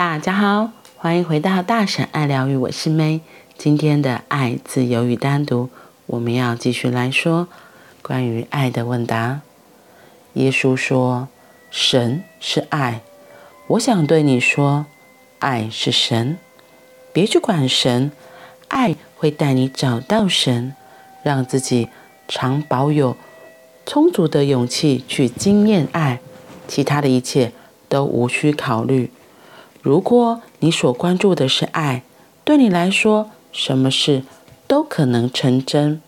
大家好，欢迎回到大婶爱疗愈，我是 May。今天的爱、自由与单独，我们要继续来说关于爱的问答。耶稣说：“神是爱。”我想对你说，爱是神。别去管神，爱会带你找到神，让自己常保有充足的勇气去经验爱，其他的一切都无需考虑。如果你所关注的是爱，对你来说，什么事都可能成真。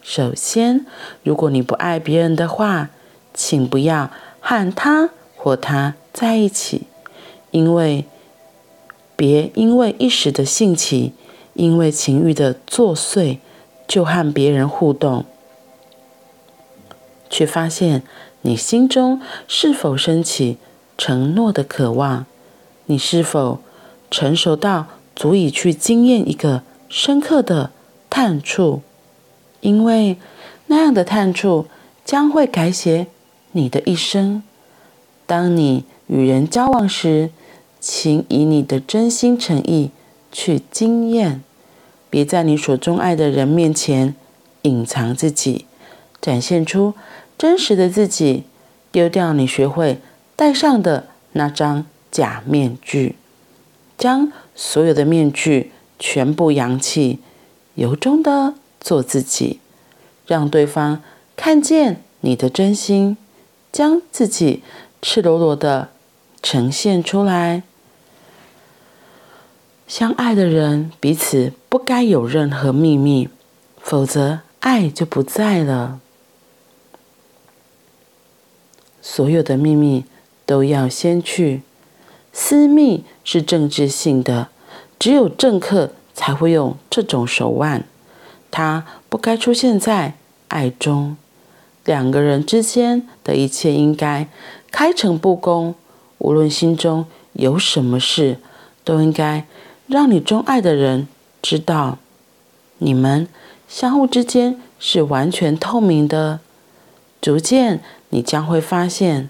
首先，如果你不爱别人的话，请不要和他或她在一起，因为别因为一时的兴起，因为情欲的作祟，就和别人互动，却发现你心中是否升起承诺的渴望。你是否成熟到足以去经验一个深刻的探触？因为那样的探触将会改写你的一生。当你与人交往时，请以你的真心诚意去经验，别在你所钟爱的人面前隐藏自己，展现出真实的自己，丢掉你学会戴上的那张。假面具，将所有的面具全部扬起，由衷的做自己，让对方看见你的真心，将自己赤裸裸的呈现出来。相爱的人彼此不该有任何秘密，否则爱就不在了。所有的秘密都要先去。私密是政治性的，只有政客才会用这种手腕。它不该出现在爱中。两个人之间的一切应该开诚布公，无论心中有什么事，都应该让你钟爱的人知道。你们相互之间是完全透明的。逐渐，你将会发现。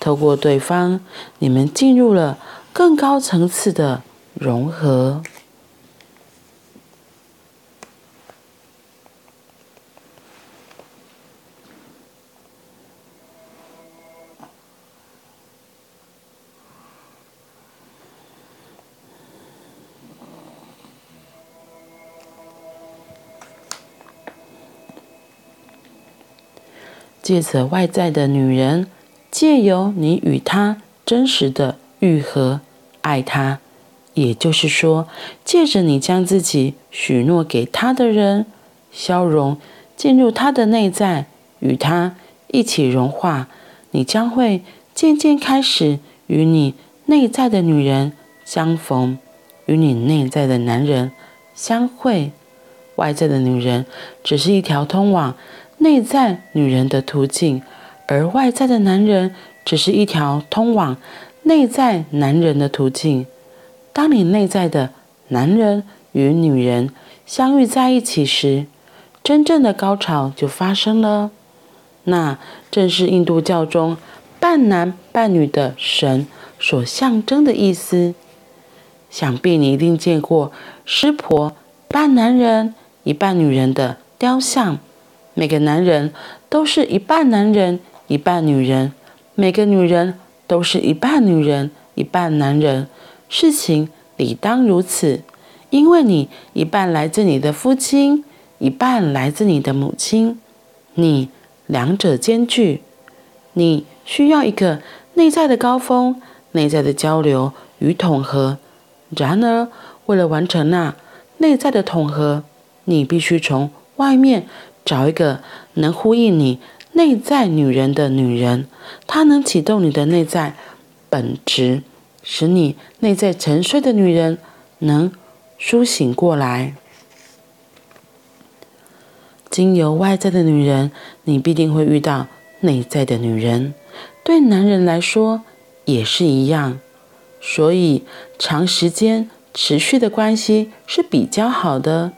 透过对方，你们进入了更高层次的融合。借着外在的女人。借由你与他真实的愈合，爱他，也就是说，借着你将自己许诺给他的人，消融进入他的内在，与他一起融化，你将会渐渐开始与你内在的女人相逢，与你内在的男人相会。外在的女人只是一条通往内在女人的途径。而外在的男人只是一条通往内在男人的途径。当你内在的男人与女人相遇在一起时，真正的高潮就发生了。那正是印度教中半男半女的神所象征的意思。想必你一定见过湿婆半男人一半女人的雕像。每个男人都是一半男人。一半女人，每个女人都是一半女人，一半男人。事情理当如此，因为你一半来自你的父亲，一半来自你的母亲，你两者兼具。你需要一个内在的高峰，内在的交流与统合。然而，为了完成那内在的统合，你必须从外面找一个能呼应你。内在女人的女人，她能启动你的内在本质，使你内在沉睡的女人能苏醒过来。经由外在的女人，你必定会遇到内在的女人。对男人来说也是一样，所以长时间持续的关系是比较好的，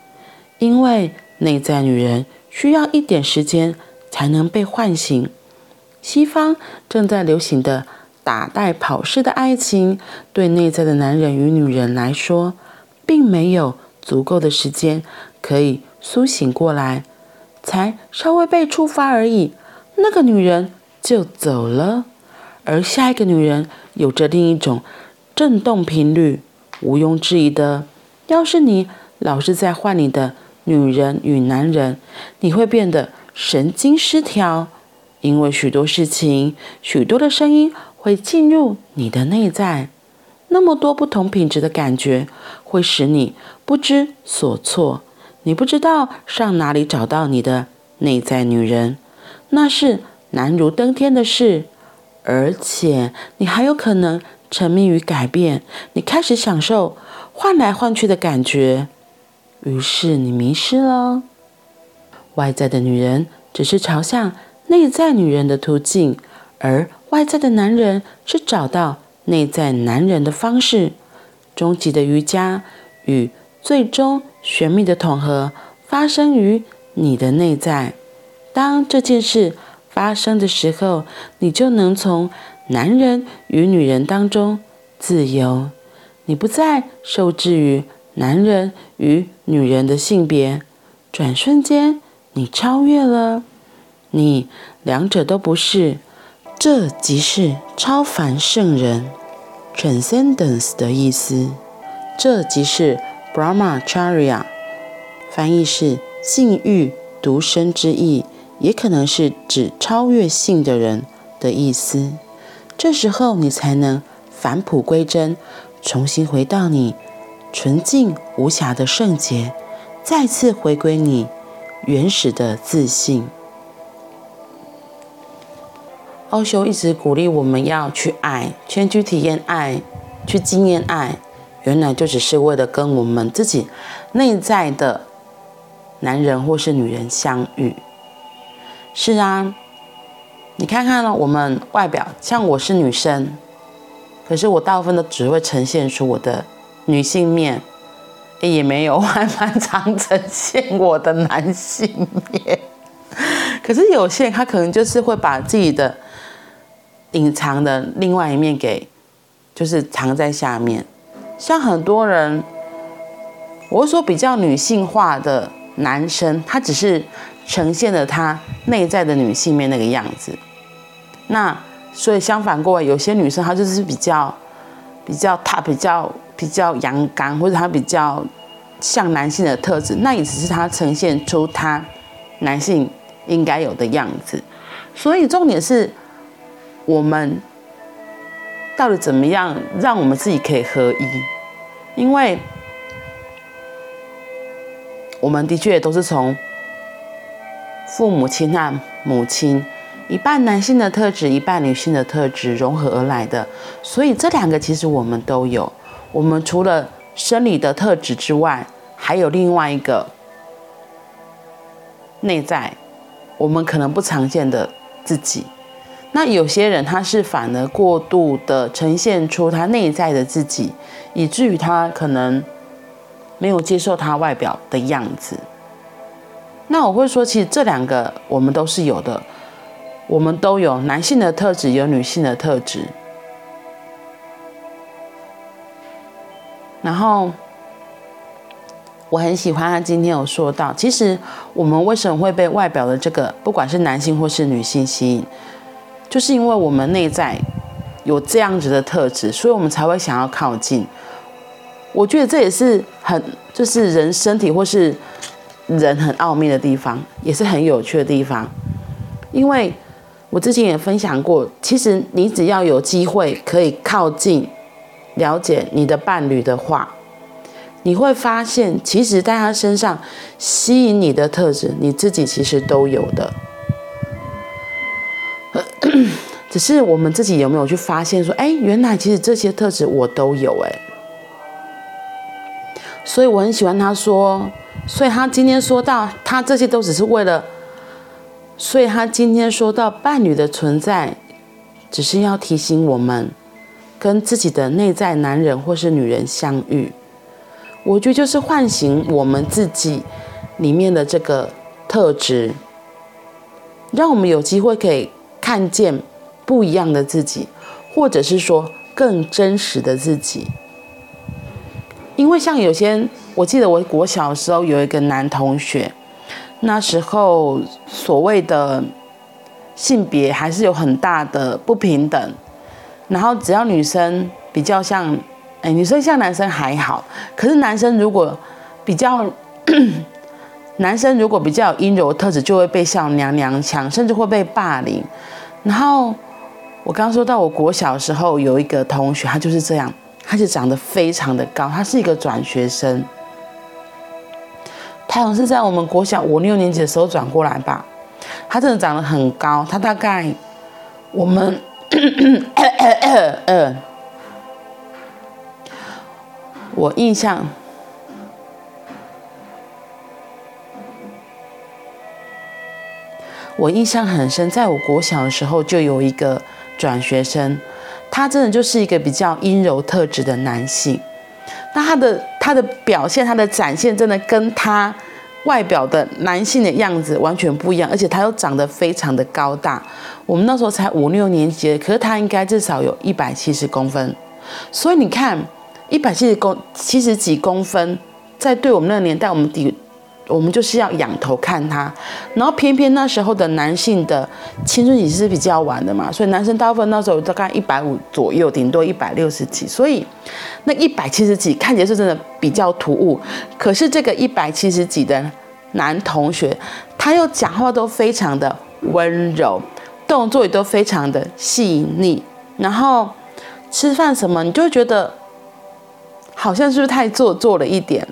因为内在女人需要一点时间。才能被唤醒。西方正在流行的打带跑式的爱情，对内在的男人与女人来说，并没有足够的时间可以苏醒过来，才稍微被触发而已，那个女人就走了，而下一个女人有着另一种震动频率，毋庸置疑的。要是你老是在换你的女人与男人，你会变得神经失调，因为许多事情、许多的声音会进入你的内在，那么多不同品质的感觉会使你不知所措。你不知道上哪里找到你的内在女人，那是难如登天的事，而且你还有可能沉迷于改变，你开始享受。换来换去的感觉，于是你迷失了。外在的女人只是朝向内在女人的途径，而外在的男人是找到内在男人的方式。终极的瑜伽与最终玄秘的统合发生于你的内在。当这件事发生的时候，你就能从男人与女人当中自由。你不再受制于男人与女人的性别，转瞬间你超越了，你两者都不是，这即是超凡圣人 （Transcendence） 的意思。这即是 Brahmacharya，翻译是禁欲独身之意，也可能是指超越性的人的意思。这时候你才能返璞归真。重新回到你纯净无瑕的圣洁，再次回归你原始的自信。奥修一直鼓励我们要去爱，先去体验爱，去经验爱，原来就只是为了跟我们自己内在的男人或是女人相遇。是啊，你看看呢，我们外表像我是女生。可是我大部分都只会呈现出我的女性面，也没有 还蛮常呈现我的男性面。可是有些人他可能就是会把自己的隐藏的另外一面给，就是藏在下面。像很多人，我会说比较女性化的男生，他只是呈现了他内在的女性面那个样子。那。所以相反过来，有些女生她就是比较，比较她比较比较阳刚，或者他比较像男性的特质，那也只是他呈现出他男性应该有的样子。所以重点是，我们到底怎么样让我们自己可以合一？因为我们的确都是从父母亲和母亲。一半男性的特质，一半女性的特质融合而来的，所以这两个其实我们都有。我们除了生理的特质之外，还有另外一个内在，我们可能不常见的自己。那有些人他是反而过度的呈现出他内在的自己，以至于他可能没有接受他外表的样子。那我会说，其实这两个我们都是有的。我们都有男性的特质，有女性的特质。然后我很喜欢他今天有说到，其实我们为什么会被外表的这个，不管是男性或是女性吸引，就是因为我们内在有这样子的特质，所以我们才会想要靠近。我觉得这也是很，就是人身体或是人很奥秘的地方，也是很有趣的地方，因为。我之前也分享过，其实你只要有机会可以靠近、了解你的伴侣的话，你会发现，其实在他身上吸引你的特质，你自己其实都有的。只是我们自己有没有去发现，说，哎，原来其实这些特质我都有，哎。所以我很喜欢他说，所以他今天说到，他这些都只是为了。所以他今天说到伴侣的存在，只是要提醒我们，跟自己的内在男人或是女人相遇。我觉得就是唤醒我们自己里面的这个特质，让我们有机会可以看见不一样的自己，或者是说更真实的自己。因为像有些，我记得我国小的时候有一个男同学，那时候所谓的性别还是有很大的不平等，然后只要女生比较像，哎，女生像男生还好，可是男生如果比较。男生如果比较有阴柔特质，就会被笑娘娘腔，甚至会被霸凌。然后我刚刚说到，我国小的时候有一个同学，他就是这样，他就长得非常的高，他是一个转学生。他好像是在我们国小五六年级的时候转过来吧。他真的长得很高，他大概我们，我印象。我印象很深，在我国小的时候就有一个转学生，他真的就是一个比较阴柔特质的男性。那他的他的表现，他的展现，真的跟他外表的男性的样子完全不一样，而且他又长得非常的高大。我们那时候才五六年级，可是他应该至少有一百七十公分。所以你看，一百七十公七十几公分，在对我们那个年代，我们底。我们就是要仰头看他，然后偏偏那时候的男性的青春期是比较晚的嘛，所以男生大部分那时候大概一百五左右，顶多一百六十几，所以那一百七十几看起来是真的比较突兀。可是这个一百七十几的男同学，他又讲话都非常的温柔，动作也都非常的细腻，然后吃饭什么，你就会觉得好像是不是太做作了一点？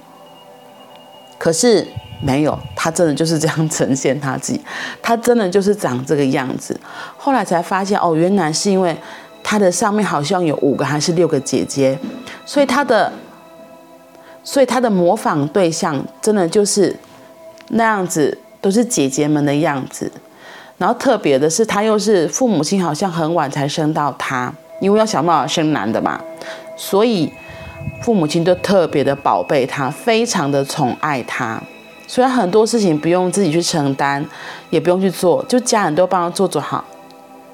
可是。没有，他真的就是这样呈现他自己，他真的就是长这个样子。后来才发现，哦，原来是因为他的上面好像有五个还是六个姐姐，所以他的，所以他的模仿对象真的就是那样子，都是姐姐们的样子。然后特别的是，他又是父母亲好像很晚才生到他，因为要想办法生男的嘛，所以父母亲都特别的宝贝他，非常的宠爱他。虽然很多事情不用自己去承担，也不用去做，就家人都帮他做做好，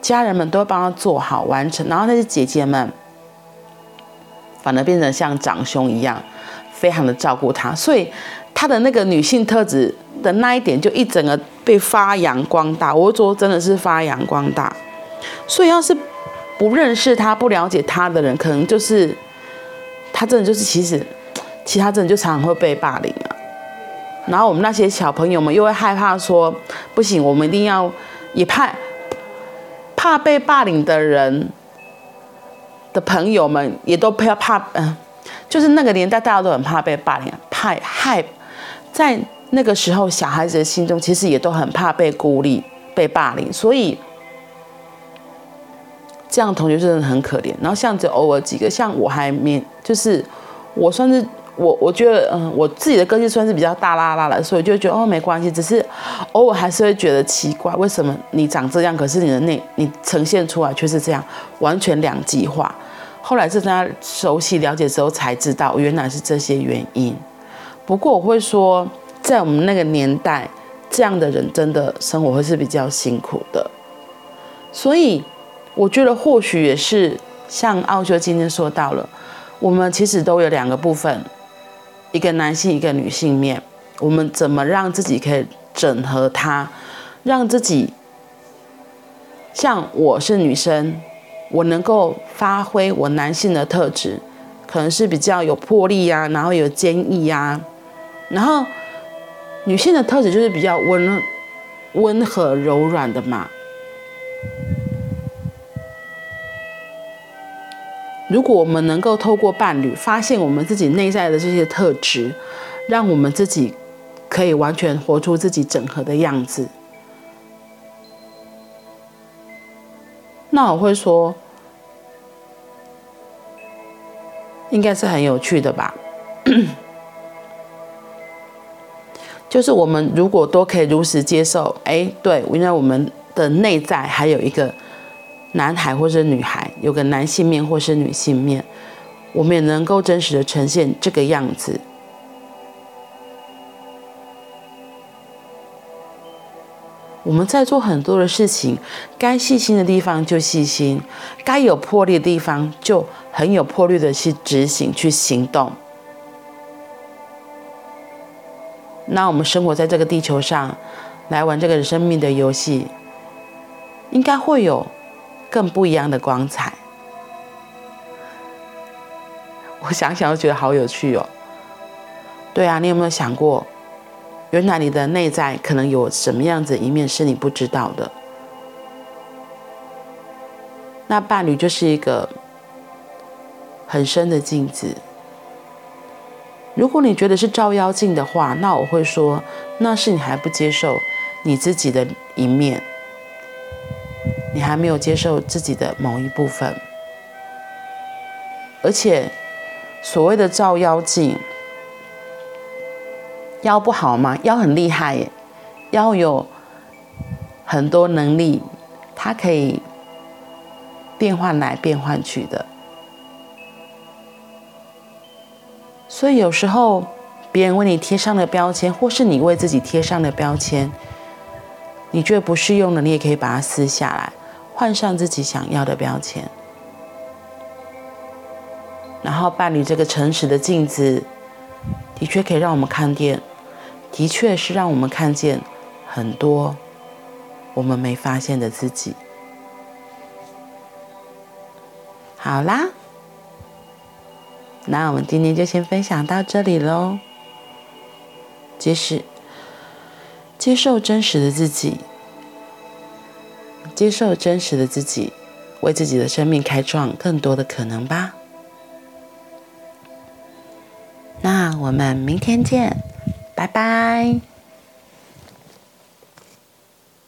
家人们都帮他做好完成，然后那些姐姐们反而变成像长兄一样，非常的照顾他，所以他的那个女性特质的那一点就一整个被发扬光大。我说真的是发扬光大，所以要是不认识他、不了解他的人，可能就是他真的就是其实，其他真的就常常会被霸凌啊。然后我们那些小朋友们又会害怕说，不行，我们一定要，也怕怕被霸凌的人的朋友们也都怕怕，嗯、就是那个年代大家都很怕被霸凌，怕害，在那个时候小孩子的心中其实也都很怕被孤立、被霸凌，所以这样同学真的很可怜。然后像只偶尔几个，像我还没，就是我算是。我我觉得，嗯，我自己的个性算是比较大啦啦的，所以就觉得哦，没关系，只是偶尔还是会觉得奇怪，为什么你长这样，可是你的内你呈现出来却是这样，完全两极化。后来是大家熟悉了解之后才知道，原来是这些原因。不过我会说，在我们那个年代，这样的人真的生活会是比较辛苦的。所以我觉得或许也是像奥修今天说到了，我们其实都有两个部分。一个男性，一个女性面，我们怎么让自己可以整合它，让自己像我是女生，我能够发挥我男性的特质，可能是比较有魄力呀，然后有坚毅呀，然后女性的特质就是比较温温和柔软的嘛。如果我们能够透过伴侣发现我们自己内在的这些特质，让我们自己可以完全活出自己整合的样子，那我会说，应该是很有趣的吧。就是我们如果都可以如实接受，哎，对，因为我们的内在还有一个。男孩或者女孩有个男性面或是女性面，我们也能够真实的呈现这个样子。我们在做很多的事情，该细心的地方就细心，该有魄力的地方就很有魄力的去执行、去行动。那我们生活在这个地球上，来玩这个生命的游戏，应该会有更不一样的光彩。我想想，都觉得好有趣哦。对啊，你有没有想过？原来你的内在可能有什么样子一面是你不知道的。那伴侣就是一个很深的镜子。如果你觉得是照妖镜的话，那我会说，那是你还不接受你自己的一面，你还没有接受自己的某一部分。而且，所谓的照妖镜。妖不好吗？妖很厉害耶，妖有很多能力，它可以变换来变换去的。所以有时候别人为你贴上的标签，或是你为自己贴上的标签，你觉得不适用的，你也可以把它撕下来，换上自己想要的标签。然后伴侣这个诚实的镜子，的确可以让我们看见。的确是让我们看见很多我们没发现的自己。好啦，那我们今天就先分享到这里喽。接是接受真实的自己，接受真实的自己，为自己的生命开创更多的可能吧。那我们明天见。拜拜。